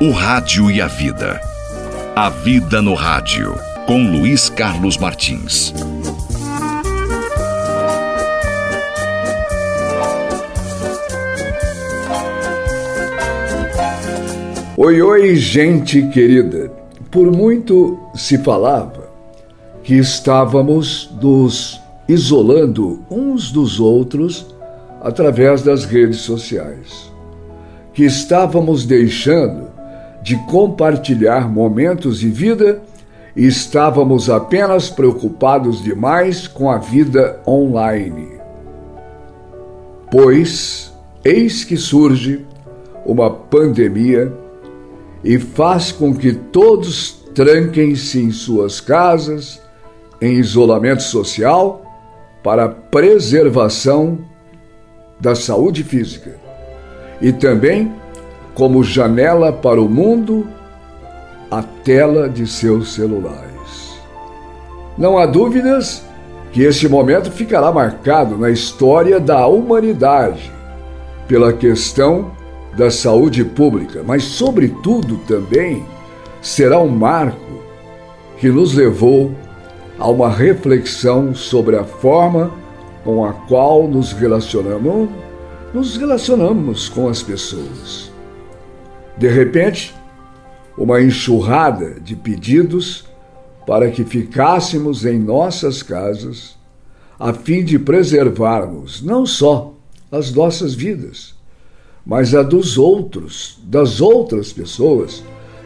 O Rádio e a Vida. A Vida no Rádio, com Luiz Carlos Martins. Oi, oi, gente querida. Por muito se falava que estávamos nos isolando uns dos outros através das redes sociais, que estávamos deixando de compartilhar momentos de vida e estávamos apenas preocupados demais com a vida online. Pois, eis que surge uma pandemia e faz com que todos tranquem-se em suas casas, em isolamento social, para preservação da saúde física e também como janela para o mundo, a tela de seus celulares. Não há dúvidas que este momento ficará marcado na história da humanidade pela questão da saúde pública, mas, sobretudo, também será um marco que nos levou a uma reflexão sobre a forma com a qual nos relacionamos, nos relacionamos com as pessoas. De repente, uma enxurrada de pedidos para que ficássemos em nossas casas, a fim de preservarmos não só as nossas vidas, mas a dos outros, das outras pessoas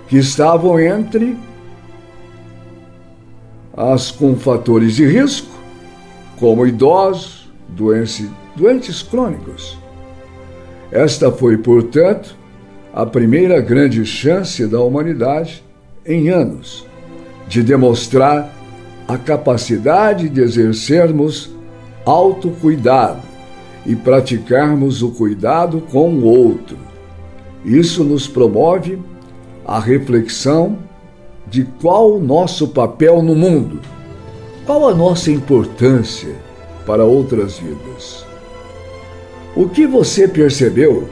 que estavam entre as com fatores de risco, como idosos, doentes, doentes crônicos. Esta foi, portanto, a primeira grande chance da humanidade em anos de demonstrar a capacidade de exercermos autocuidado e praticarmos o cuidado com o outro. Isso nos promove a reflexão de qual o nosso papel no mundo, qual a nossa importância para outras vidas. O que você percebeu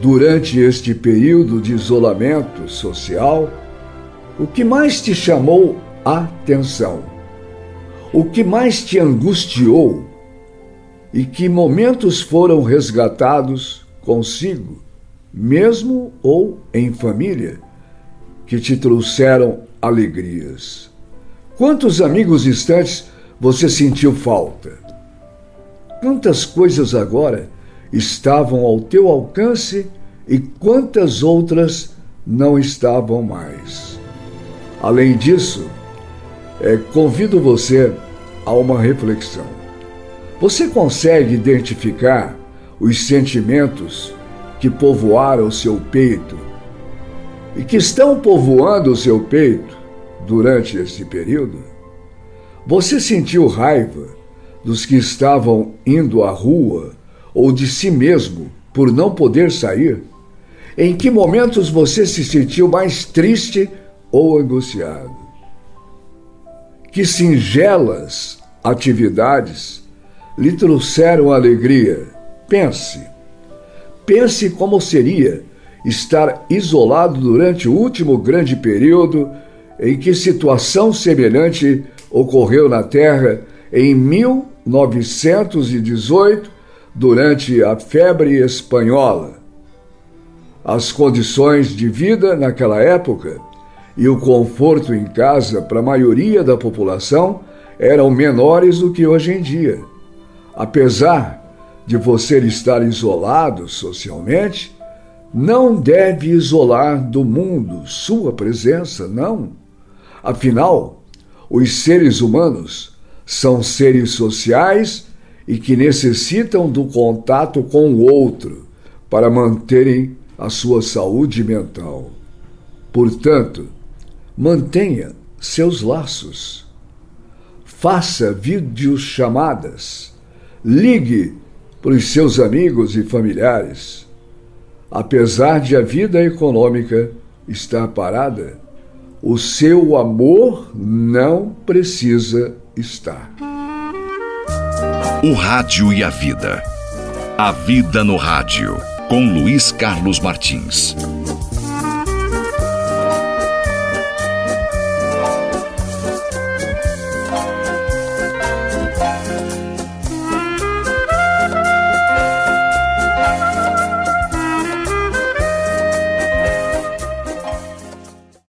durante este período de isolamento social, o que mais te chamou atenção? O que mais te angustiou? E que momentos foram resgatados consigo, mesmo ou em família, que te trouxeram alegrias? Quantos amigos distantes você sentiu falta? Quantas coisas agora estavam ao teu alcance e quantas outras não estavam mais. Além disso, é, convido você a uma reflexão. Você consegue identificar os sentimentos que povoaram o seu peito e que estão povoando o seu peito durante esse período? Você sentiu raiva dos que estavam indo à rua ou de si mesmo por não poder sair? Em que momentos você se sentiu mais triste ou angustiado? Que singelas atividades lhe trouxeram alegria? Pense. Pense como seria estar isolado durante o último grande período em que situação semelhante ocorreu na Terra em 1918 durante a febre espanhola. As condições de vida naquela época e o conforto em casa para a maioria da população eram menores do que hoje em dia. Apesar de você estar isolado socialmente, não deve isolar do mundo sua presença, não. Afinal, os seres humanos são seres sociais e que necessitam do contato com o outro para manterem a sua saúde mental. Portanto, mantenha seus laços. Faça videochamadas. Ligue para os seus amigos e familiares. Apesar de a vida econômica estar parada, o seu amor não precisa estar. O Rádio e a Vida. A Vida no Rádio, com Luiz Carlos Martins.